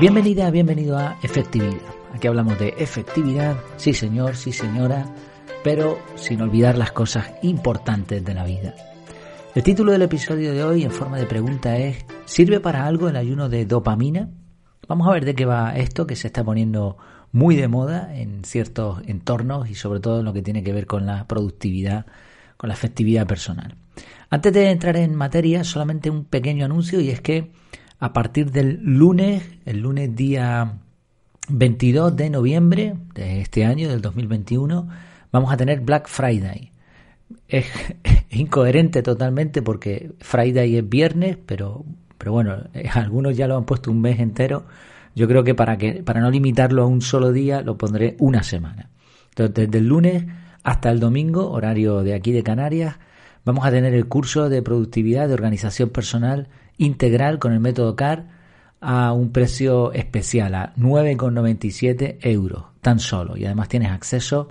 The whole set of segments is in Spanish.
Bienvenida, bienvenido a Efectividad. Aquí hablamos de efectividad, sí señor, sí señora, pero sin olvidar las cosas importantes de la vida. El título del episodio de hoy en forma de pregunta es ¿Sirve para algo el ayuno de dopamina? Vamos a ver de qué va esto que se está poniendo muy de moda en ciertos entornos y sobre todo en lo que tiene que ver con la productividad, con la efectividad personal. Antes de entrar en materia, solamente un pequeño anuncio y es que a partir del lunes, el lunes día 22 de noviembre de este año, del 2021, vamos a tener Black Friday. Es, incoherente totalmente porque Friday es viernes, pero, pero bueno, eh, algunos ya lo han puesto un mes entero. Yo creo que para, que para no limitarlo a un solo día, lo pondré una semana. Entonces, desde el lunes hasta el domingo, horario de aquí de Canarias, vamos a tener el curso de productividad de organización personal integral con el método CAR a un precio especial, a 9,97 euros, tan solo. Y además tienes acceso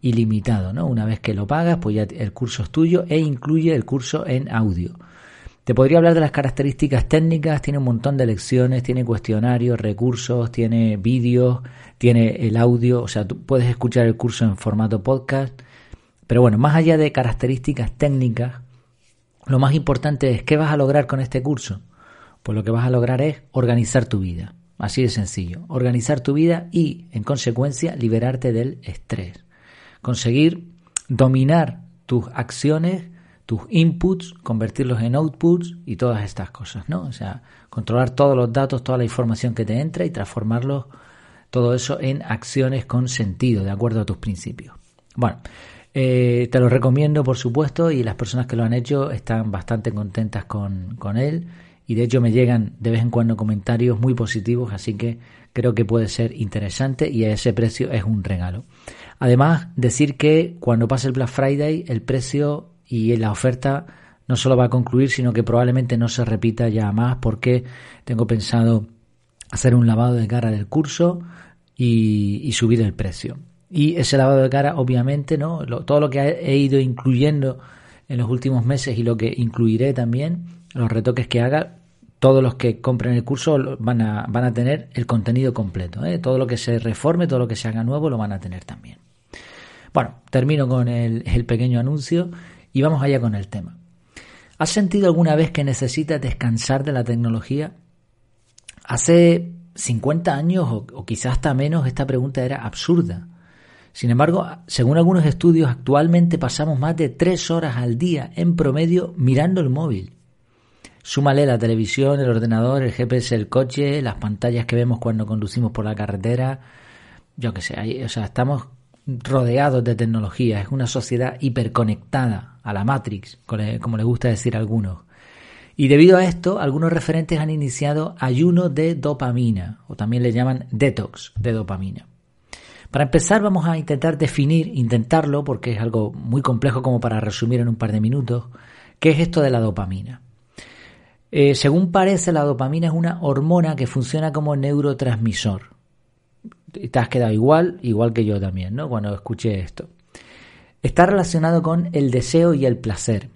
ilimitado, ¿no? Una vez que lo pagas, pues ya el curso es tuyo e incluye el curso en audio. Te podría hablar de las características técnicas, tiene un montón de lecciones, tiene cuestionarios, recursos, tiene vídeos, tiene el audio, o sea, tú puedes escuchar el curso en formato podcast. Pero bueno, más allá de características técnicas, lo más importante es qué vas a lograr con este curso. Pues lo que vas a lograr es organizar tu vida. Así de sencillo. Organizar tu vida y, en consecuencia, liberarte del estrés. Conseguir dominar tus acciones, tus inputs, convertirlos en outputs y todas estas cosas, ¿no? O sea, controlar todos los datos, toda la información que te entra y transformarlos, todo eso en acciones con sentido, de acuerdo a tus principios. Bueno, eh, te lo recomiendo, por supuesto, y las personas que lo han hecho están bastante contentas con, con él. Y de hecho me llegan de vez en cuando comentarios muy positivos, así que creo que puede ser interesante y a ese precio es un regalo. Además, decir que cuando pase el Black Friday, el precio y la oferta no solo va a concluir, sino que probablemente no se repita ya más porque tengo pensado hacer un lavado de cara del curso y, y subir el precio. Y ese lavado de cara, obviamente, ¿no? todo lo que he ido incluyendo en los últimos meses y lo que incluiré también, los retoques que haga, todos los que compren el curso van a, van a tener el contenido completo. ¿eh? Todo lo que se reforme, todo lo que se haga nuevo, lo van a tener también. Bueno, termino con el, el pequeño anuncio y vamos allá con el tema. ¿Has sentido alguna vez que necesitas descansar de la tecnología? Hace 50 años o, o quizás hasta menos esta pregunta era absurda. Sin embargo, según algunos estudios, actualmente pasamos más de tres horas al día en promedio mirando el móvil. Súmale la televisión, el ordenador, el GPS el coche, las pantallas que vemos cuando conducimos por la carretera. Yo qué sé, o sea, estamos rodeados de tecnología. Es una sociedad hiperconectada a la Matrix, como le gusta decir a algunos. Y debido a esto, algunos referentes han iniciado ayuno de dopamina, o también le llaman detox de dopamina. Para empezar vamos a intentar definir, intentarlo porque es algo muy complejo como para resumir en un par de minutos, qué es esto de la dopamina. Eh, según parece, la dopamina es una hormona que funciona como neurotransmisor. Te has quedado igual, igual que yo también, ¿no? Cuando escuché esto. Está relacionado con el deseo y el placer.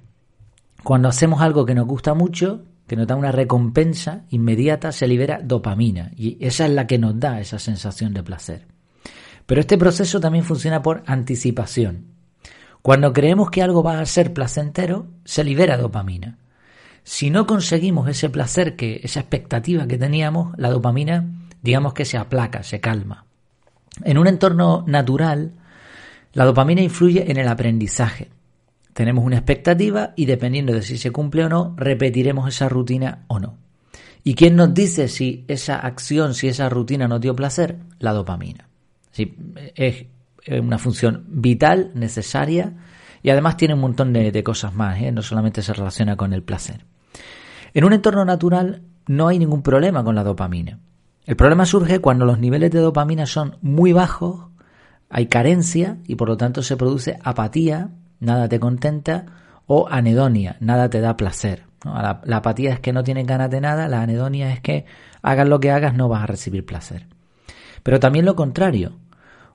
Cuando hacemos algo que nos gusta mucho, que nos da una recompensa inmediata, se libera dopamina. Y esa es la que nos da esa sensación de placer. Pero este proceso también funciona por anticipación. Cuando creemos que algo va a ser placentero, se libera dopamina. Si no conseguimos ese placer, que esa expectativa que teníamos, la dopamina, digamos que se aplaca, se calma. En un entorno natural, la dopamina influye en el aprendizaje. Tenemos una expectativa y dependiendo de si se cumple o no, repetiremos esa rutina o no. ¿Y quién nos dice si esa acción, si esa rutina nos dio placer? La dopamina. Sí, es una función vital, necesaria y además tiene un montón de, cosas más, ¿eh? no solamente se relaciona con el placer. En un entorno natural no hay ningún problema con la dopamina. El problema surge cuando los niveles de dopamina son muy bajos, hay carencia y por lo tanto se produce apatía, nada te contenta, o anedonia, nada te da placer. La, la, apatía es que no tienes ganas de nada, la anedonia es que hagas lo que hagas no vas a recibir placer. Pero también lo contrario,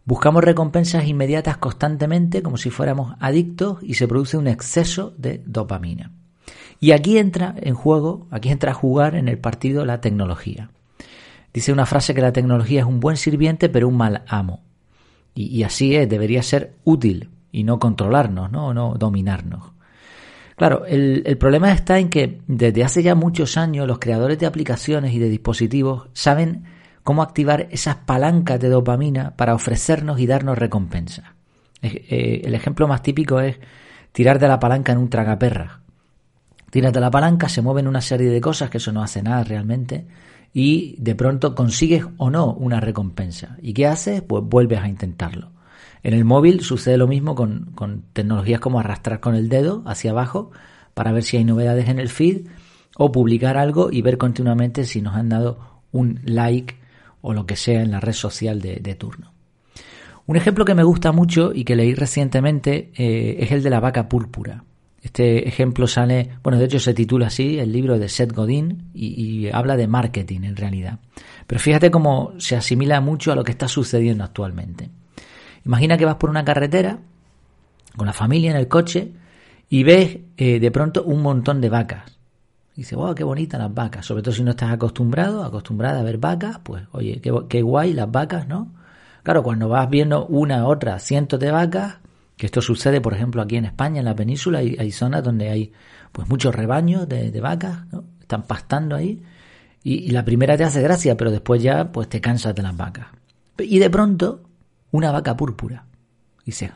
Buscamos recompensas inmediatas constantemente como si fuéramos adictos y se produce un exceso de dopamina. Y aquí entra en juego, aquí entra a jugar en el partido la tecnología. dice una frase que la tecnología es un buen sirviente pero un mal amo. Y, así es, debería ser útil y no controlarnos, ¿no? no dominarnos. Claro, el, problema está en que desde hace ya muchos años los creadores de aplicaciones y de dispositivos saben cómo activar esas palancas de dopamina para ofrecernos y darnos recompensas. Eh, el ejemplo más típico es tirar de la palanca en un tragaperra. Tiras de la palanca, se mueven una serie de cosas que eso no hace nada realmente y de pronto consigues o no una recompensa. ¿Y qué haces? Pues vuelves a intentarlo. En el móvil sucede lo mismo con, con tecnologías como arrastrar con el dedo hacia abajo para ver si hay novedades en el feed o publicar algo y ver continuamente si nos han dado un like o lo que sea en la red social de, de turno. Un ejemplo que me gusta mucho y que leí recientemente eh, es el de la vaca púrpura. Este ejemplo sale, bueno, de hecho se titula así, el libro de Seth Godin, y, habla de marketing en realidad. Pero fíjate cómo se asimila mucho a lo que está sucediendo actualmente. Imagina que vas por una carretera con la familia en el coche y ves eh, de pronto un montón de vacas. Y dices, wow, qué bonitas las vacas. Sobre todo si no estás acostumbrado, acostumbrada a ver vacas, pues oye, qué, qué guay las vacas, ¿no? Claro, cuando vas viendo una, otra, cientos de vacas, que esto sucede, por ejemplo, aquí en España, en la península, hay, zonas donde hay pues muchos rebaños de, vacas, ¿no? están pastando ahí, y, la primera te hace gracia, pero después ya pues te cansas de las vacas. Y de pronto, una vaca púrpura. Y dices,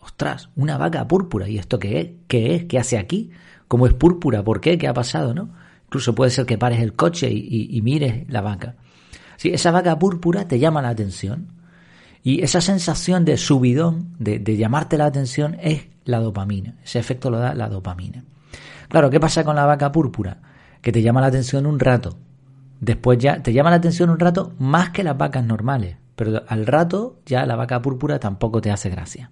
ostras, una vaca púrpura, ¿y esto qué es? ¿Qué es? ¿Qué hace aquí? ¿Cómo es púrpura? ¿Por qué? ¿Qué ha pasado? ¿no? Incluso puede ser que pares el coche y, mires la vaca. Si esa vaca púrpura te llama la atención, y esa sensación de subidón, de, llamarte la atención, es la dopamina. Ese efecto lo da la dopamina. Claro, ¿qué pasa con la vaca púrpura? Que te llama la atención un rato. Después ya te llama la atención un rato más que las vacas normales. Pero al rato ya la vaca púrpura tampoco te hace gracia.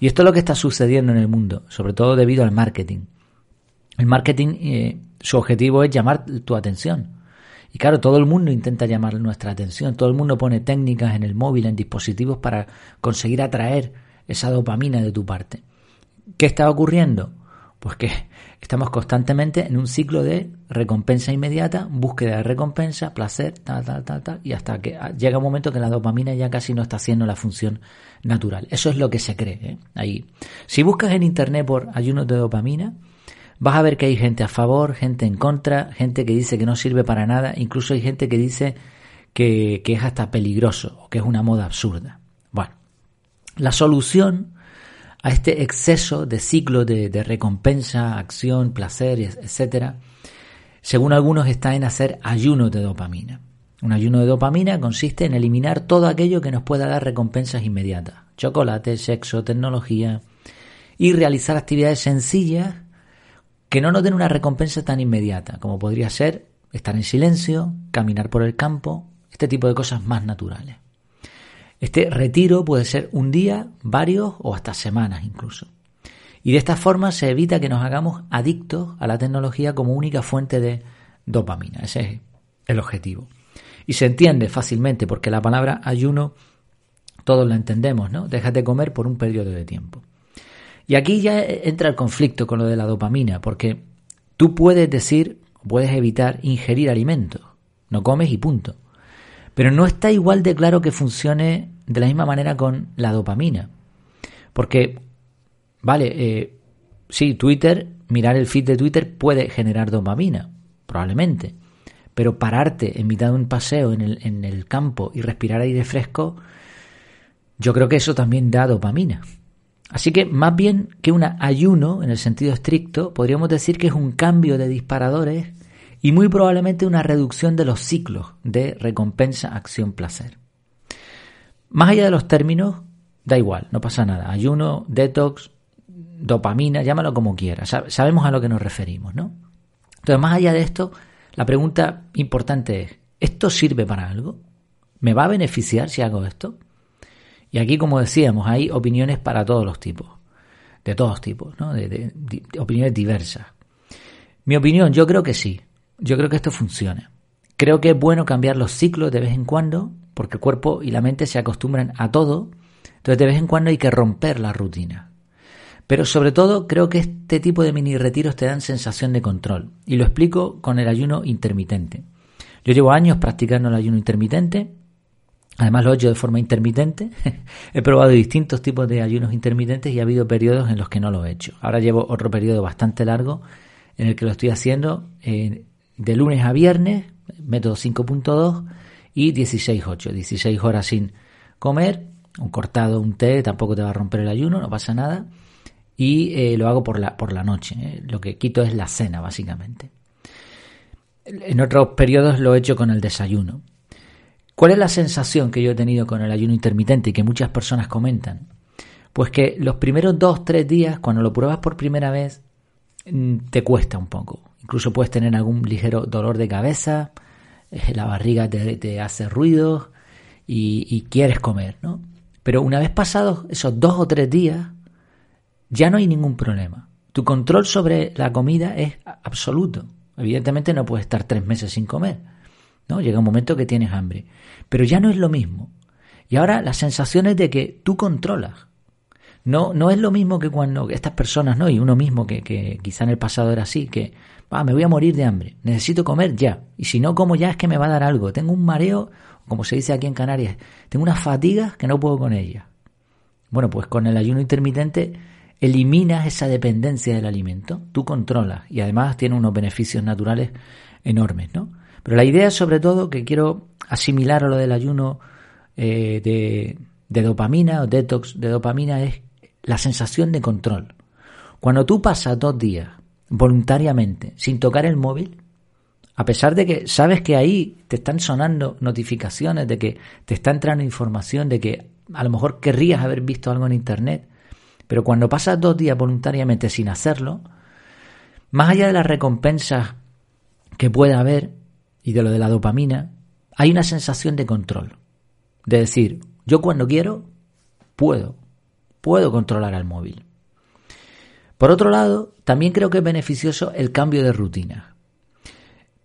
Y esto es lo que está sucediendo en el mundo, sobre todo debido al marketing. El marketing, eh, su objetivo es llamar tu atención. Y claro, todo el mundo intenta llamar nuestra atención, todo el mundo pone técnicas en el móvil, en dispositivos para conseguir atraer esa dopamina de tu parte. ¿Qué está ocurriendo? Pues que estamos constantemente en un ciclo de recompensa inmediata, búsqueda de recompensa, placer, tal, tal, tal, tal, y hasta que llega un momento que la dopamina ya casi no está haciendo la función natural. Eso es lo que se cree ¿eh? ahí. Si buscas en internet por ayunos de dopamina, vas a ver que hay gente a favor, gente en contra, gente que dice que no sirve para nada, incluso hay gente que dice que, es hasta peligroso o que es una moda absurda. Bueno, la solución a este exceso de ciclo de, de recompensa, acción, placer, etcétera, según algunos está en hacer ayuno de dopamina. Un ayuno de dopamina consiste en eliminar todo aquello que nos pueda dar recompensas inmediatas, chocolate, sexo, tecnología, y realizar actividades sencillas que no nos den una recompensa tan inmediata, como podría ser estar en silencio, caminar por el campo, este tipo de cosas más naturales. Este retiro puede ser un día, varios o hasta semanas incluso. Y de esta forma se evita que nos hagamos adictos a la tecnología como única fuente de dopamina. Ese es el objetivo. Y se entiende fácilmente porque la palabra ayuno todos la entendemos, ¿no? Dejas de comer por un periodo de tiempo. Y aquí ya entra el conflicto con lo de la dopamina, porque tú puedes decir, puedes evitar ingerir alimentos, no comes y punto. Pero no está igual de claro que funcione de la misma manera con la dopamina. Porque, vale, eh, sí, Twitter, mirar el feed de Twitter puede generar dopamina, probablemente. Pero pararte en mitad de un paseo en el, en el campo y respirar aire fresco, yo creo que eso también da dopamina. Así que más bien que un ayuno en el sentido estricto, podríamos decir que es un cambio de disparadores y muy probablemente una reducción de los ciclos de recompensa, acción, placer. Más allá de los términos, da igual, no pasa nada. Ayuno, detox, dopamina, llámalo como quieras. Sabemos a lo que nos referimos, ¿no? Entonces, más allá de esto, la pregunta importante es, ¿esto sirve para algo? ¿Me va a beneficiar si hago esto? Y aquí, como decíamos, hay opiniones para todos los tipos, de todos tipos, ¿no? de, opiniones diversas. Mi opinión, yo creo que sí, yo creo que esto funciona. Creo que es bueno cambiar los ciclos de vez en cuando, porque el cuerpo y la mente se acostumbran a todo, entonces de vez en cuando hay que romper la rutina. Pero sobre todo creo que este tipo de mini retiros te dan sensación de control, y lo explico con el ayuno intermitente. Yo llevo años practicando el ayuno intermitente. Además lo he hecho de forma intermitente. he probado distintos tipos de ayunos intermitentes y ha habido periodos en los que no lo he hecho. Ahora llevo otro periodo bastante largo en el que lo estoy haciendo eh, de lunes a viernes, método 5.2 y 16.8. 16 horas sin comer, un cortado, un té, tampoco te va a romper el ayuno, no pasa nada. Y eh, lo hago por la, por la noche. Eh. Lo que quito es la cena, básicamente. En otros periodos lo he hecho con el desayuno. ¿Cuál es la sensación que yo he tenido con el ayuno intermitente y que muchas personas comentan? Pues que los primeros dos, tres días, cuando lo pruebas por primera vez, mm, te cuesta un poco. Incluso puedes tener algún ligero dolor de cabeza, eh, la barriga te, hace ruido y, y, quieres comer, ¿no? Pero una vez pasados esos dos o tres días, ya no hay ningún problema. Tu control sobre la comida es absoluto. Evidentemente no puedes estar tres meses sin comer. Llega un momento que tienes hambre. Pero ya no es lo mismo. Y ahora la sensación es de que tú controlas. No, no es lo mismo que cuando estas personas, ¿no? Y uno mismo que, que quizá en el pasado era así, que ah, me voy a morir de hambre, necesito comer ya. Y si no como ya es que me va a dar algo. Tengo un mareo, como se dice aquí en Canarias, tengo unas fatigas que no puedo con ellas. Bueno, pues con el ayuno intermitente eliminas esa dependencia del alimento, tú controlas y además tiene unos beneficios naturales enormes, ¿no? Pero la idea sobre todo que quiero asimilar a lo del ayuno eh, de, de dopamina o detox de dopamina es la sensación de control. Cuando tú pasas dos días voluntariamente sin tocar el móvil, a pesar de que sabes que ahí te están sonando notificaciones, de que te está entrando información, de que a lo mejor querrías haber visto algo en Internet, pero cuando pasas dos días voluntariamente sin hacerlo, más allá de las recompensas que pueda haber y de lo de la dopamina, hay una sensación de control. De decir, yo cuando quiero, puedo, puedo controlar al móvil. Por otro lado, también creo que es beneficioso el cambio de rutina.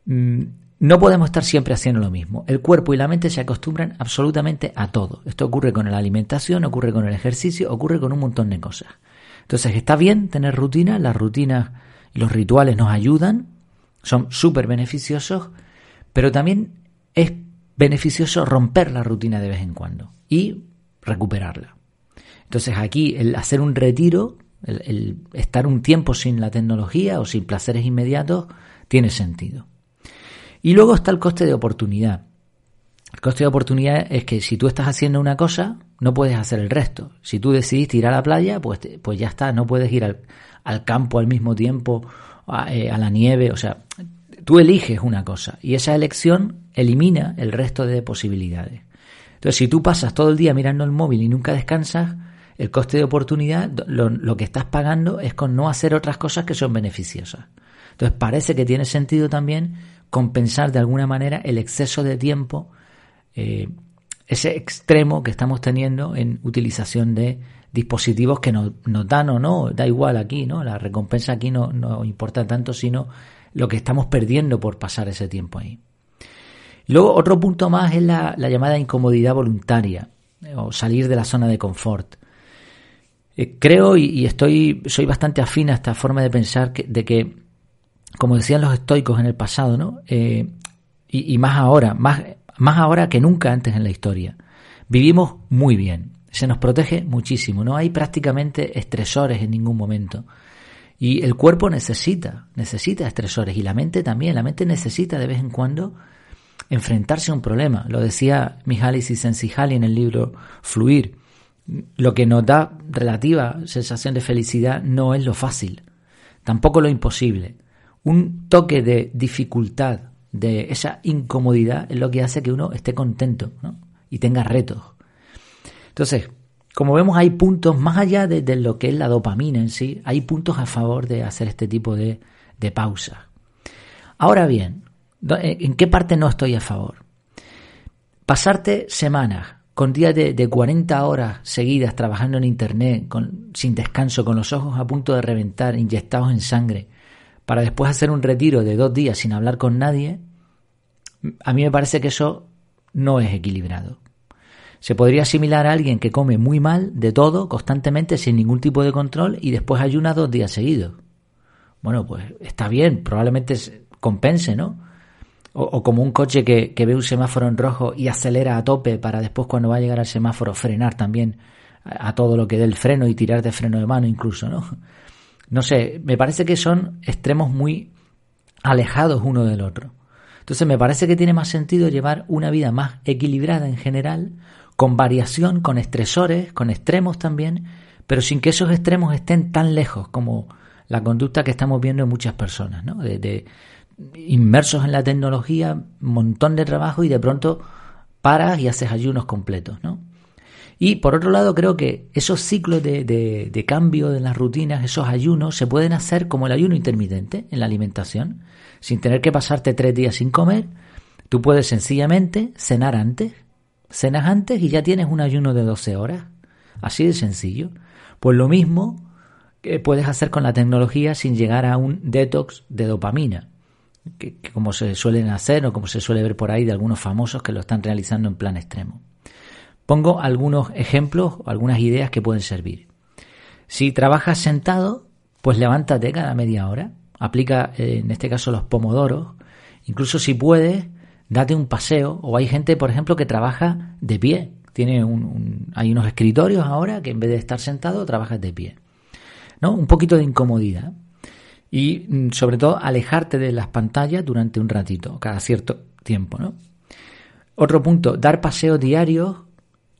Mm, no podemos estar siempre haciendo lo mismo. El cuerpo y la mente se acostumbran absolutamente a todo. Esto ocurre con la alimentación, ocurre con el ejercicio, ocurre con un montón de cosas. Entonces está bien tener rutina, las rutinas y los rituales nos ayudan, son súper beneficiosos, pero también es beneficioso romper la rutina de vez en cuando y recuperarla. Entonces aquí el hacer un retiro, el, estar un tiempo sin la tecnología o sin placeres inmediatos, tiene sentido. Y luego está el coste de oportunidad. El coste de oportunidad es que si tú estás haciendo una cosa, no puedes hacer el resto. Si tú decidiste ir a la playa, pues, pues ya está, no puedes ir al, campo al mismo tiempo, eh, a, la nieve, o sea, tú eliges una cosa y esa elección elimina el resto de posibilidades. Entonces, si tú pasas todo el día mirando el móvil y nunca descansas, el coste de oportunidad, lo, lo, que estás pagando es con no hacer otras cosas que son beneficiosas. Entonces, parece que tiene sentido también compensar de alguna manera el exceso de tiempo, eh, ese extremo que estamos teniendo en utilización de dispositivos que nos, dan o no, da igual aquí, ¿no? La recompensa aquí no, no importa tanto, sino lo que estamos perdiendo por pasar ese tiempo ahí. Luego, otro punto más es la, llamada incomodidad voluntaria eh, o salir de la zona de confort. Eh, creo y, estoy, soy bastante afín a esta forma de pensar de que como decían los estoicos en el pasado, ¿no? Eh, y, más ahora, más, más ahora que nunca antes en la historia. Vivimos muy bien, se nos protege muchísimo, no hay prácticamente estresores en ningún momento. Y el cuerpo necesita, necesita estresores y la mente también, la mente necesita de vez en cuando enfrentarse a un problema. Lo decía Mihaly Csikszentmihalyi en el libro Fluir. Lo que nos da relativa sensación de felicidad no es lo fácil, tampoco lo imposible un toque de dificultad, de esa incomodidad, es lo que hace que uno esté contento y tenga retos. Entonces, como vemos, hay puntos, más allá de, lo que es la dopamina en sí, hay puntos a favor de hacer este tipo de, de pausa. Ahora bien, ¿en qué parte no estoy a favor? Pasarte semanas con días de, de 40 horas seguidas trabajando en Internet, sin descanso, con los ojos a punto de reventar, inyectados en sangre, para después hacer un retiro de dos días sin hablar con nadie, a mí me parece que eso no es equilibrado. Se podría asimilar a alguien que come muy mal, de todo, constantemente, sin ningún tipo de control, y después ayuna dos días seguidos. Bueno, pues está bien, probablemente compense, ¿no? O, como un coche que, ve un semáforo en rojo y acelera a tope para después cuando va a llegar al semáforo frenar también a, todo lo que dé el freno y tirar de freno de mano incluso, ¿no? No sé, me parece que son extremos muy alejados uno del otro. Entonces me parece que tiene más sentido llevar una vida más equilibrada en general, con variación, con estresores, con extremos también, pero sin que esos extremos estén tan lejos como la conducta que estamos viendo en muchas personas, ¿no? De, inmersos en la tecnología, montón de trabajo y de pronto paras y haces ayunos completos, ¿no? Y por otro lado, creo que esos ciclos de, de, cambio de las rutinas, esos ayunos, se pueden hacer como el ayuno intermitente en la alimentación, sin tener que pasarte tres días sin comer. Tú puedes sencillamente cenar antes, cenas antes y ya tienes un ayuno de 12 horas. Así de sencillo. Pues lo mismo que puedes hacer con la tecnología sin llegar a un detox de dopamina, que, como se suelen hacer o como se suele ver por ahí de algunos famosos que lo están realizando en plan extremo. Pongo algunos ejemplos o algunas ideas que pueden servir. Si trabajas sentado, pues levántate cada media hora, aplica eh, en este caso los pomodoros, incluso si puedes, date un paseo o hay gente, por ejemplo, que trabaja de pie, tiene un, hay unos escritorios ahora que en vez de estar sentado trabajas de pie. ¿No? Un poquito de incomodidad. Y mm, sobre todo alejarte de las pantallas durante un ratito, cada cierto tiempo, ¿no? Otro punto, dar paseos diarios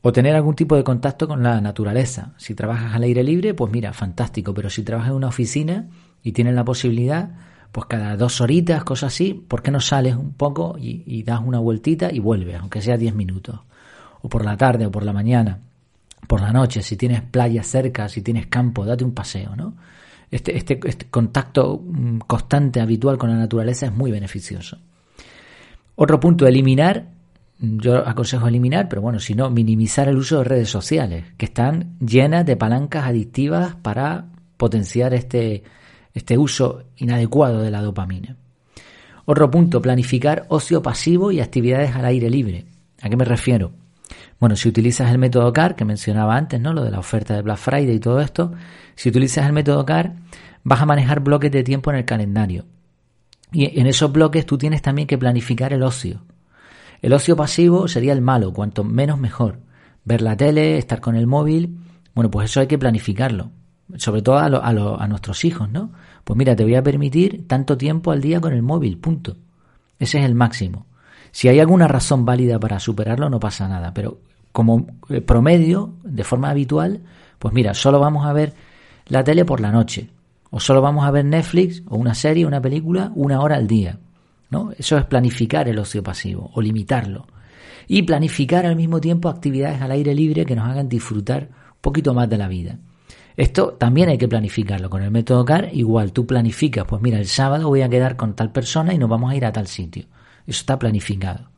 o tener algún tipo de contacto con la naturaleza. Si trabajas al aire libre, pues mira, fantástico, pero si trabajas en una oficina y tienes la posibilidad, pues cada dos horitas, cosas así, ¿por qué no sales un poco y, das una vueltita y vuelves, aunque sea diez minutos? o por la tarde o por la mañana, por la noche, si tienes playa cerca, si tienes campo, date un paseo, ¿no? Este, este, este contacto mm, constante, habitual con la naturaleza es muy beneficioso. Otro punto, eliminar, yo aconsejo eliminar, pero bueno, si no, minimizar el uso de redes sociales, que están llenas de palancas adictivas para potenciar este, este uso inadecuado de la dopamina. Otro punto, planificar ocio pasivo y actividades al aire libre. ¿A qué me refiero? Bueno, si utilizas el método CAR, que mencionaba antes, ¿no? Lo de la oferta de Black Friday y todo esto, si utilizas el método CAR, vas a manejar bloques de tiempo en el calendario. Y en esos bloques tú tienes también que planificar el ocio. El ocio pasivo sería el malo, cuanto menos mejor. Ver la tele, estar con el móvil, bueno, pues eso hay que planificarlo. Sobre todo a, a nuestros hijos, ¿no? Pues mira, te voy a permitir tanto tiempo al día con el móvil, punto. Ese es el máximo. Si hay alguna razón válida para superarlo, no pasa nada, pero como eh, promedio, de forma habitual, pues mira, solo vamos a ver la tele por la noche, o solo vamos a ver Netflix o una serie, una película, una hora al día. ¿No? Eso es planificar el ocio pasivo o limitarlo. Y planificar al mismo tiempo actividades al aire libre que nos hagan disfrutar un poquito más de la vida. Esto también hay que planificarlo. Con el método CAR, igual tú planificas, pues mira, el sábado voy a quedar con tal persona y nos vamos a ir a tal sitio. Eso está planificado.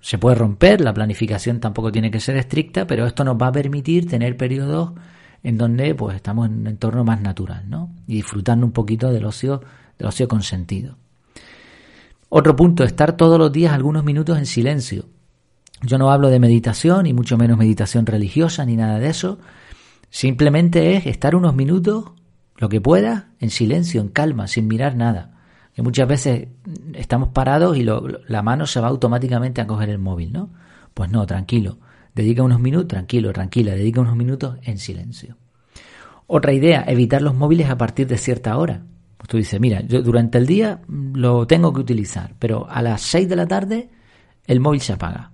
Se puede romper, la planificación tampoco tiene que ser estricta, pero esto nos va a permitir tener periodos en donde pues estamos en un entorno más natural, ¿no? Y disfrutando un poquito del ocio, del ocio consentido. Otro punto, estar todos los días algunos minutos en silencio. Yo no hablo de meditación, y mucho menos meditación religiosa, ni nada de eso. Simplemente es estar unos minutos, lo que pueda, en silencio, en calma, sin mirar nada que muchas veces estamos parados y la mano se va automáticamente a coger el móvil, ¿no? Pues no, tranquilo. Dedica unos minutos, tranquilo, tranquila, dedica unos minutos en silencio. Otra idea, evitar los móviles a partir de cierta hora. Pues tú dices, mira, yo durante el día lo tengo que utilizar, pero a las 6 de la tarde el móvil se apaga.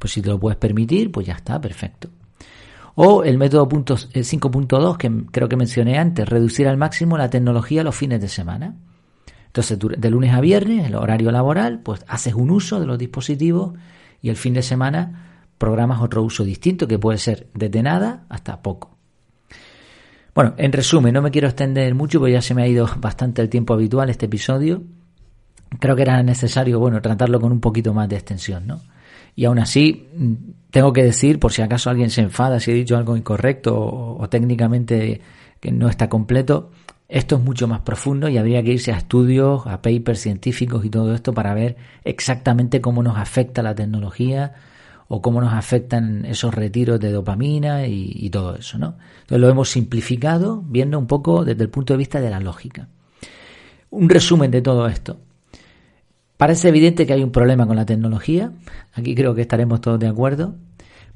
Pues si te lo puedes permitir, pues ya está, perfecto. O el método 5.2 que creo que mencioné antes, reducir al máximo la tecnología los fines de semana. Entonces, de lunes a viernes, el horario laboral, pues haces un uso de los dispositivos y el fin de semana programas otro uso distinto que puede ser desde nada hasta poco. Bueno, en resumen, no me quiero extender mucho porque ya se me ha ido bastante el tiempo habitual este episodio. Creo que era necesario, bueno, tratarlo con un poquito más de extensión, ¿no? Y aún así, mm, tengo que decir, por si acaso alguien se enfada si he dicho algo incorrecto o técnicamente que no está completo, esto es mucho más profundo y habría que irse a estudios, a papers científicos y todo esto para ver exactamente cómo nos afecta la tecnología o cómo nos afectan esos retiros de dopamina y, todo eso, ¿no? Entonces lo hemos simplificado viendo un poco desde el punto de vista de la lógica. Un resumen de todo esto. Parece evidente que hay un problema con la tecnología, aquí creo que estaremos todos de acuerdo,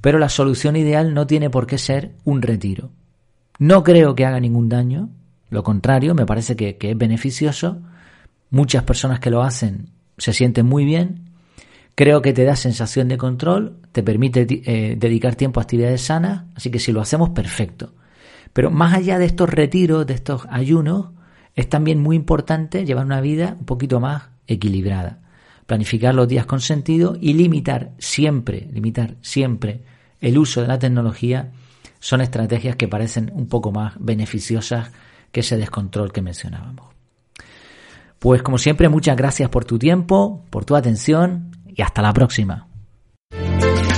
pero la solución ideal no tiene por qué ser un retiro. No creo que haga ningún daño, lo contrario, me parece que, es beneficioso. Muchas personas que lo hacen se sienten muy bien. Creo que te da sensación de control, te permite eh, dedicar tiempo a actividades sanas, así que si lo hacemos, perfecto. Pero más allá de estos retiros, de estos ayunos, es también muy importante llevar una vida un poquito más equilibrada. Planificar los días con sentido y limitar siempre, limitar siempre el uso de la tecnología son estrategias que parecen un poco más beneficiosas que ese descontrol que mencionábamos. Pues como siempre, muchas gracias por tu tiempo, por tu atención y hasta la próxima. Thank you.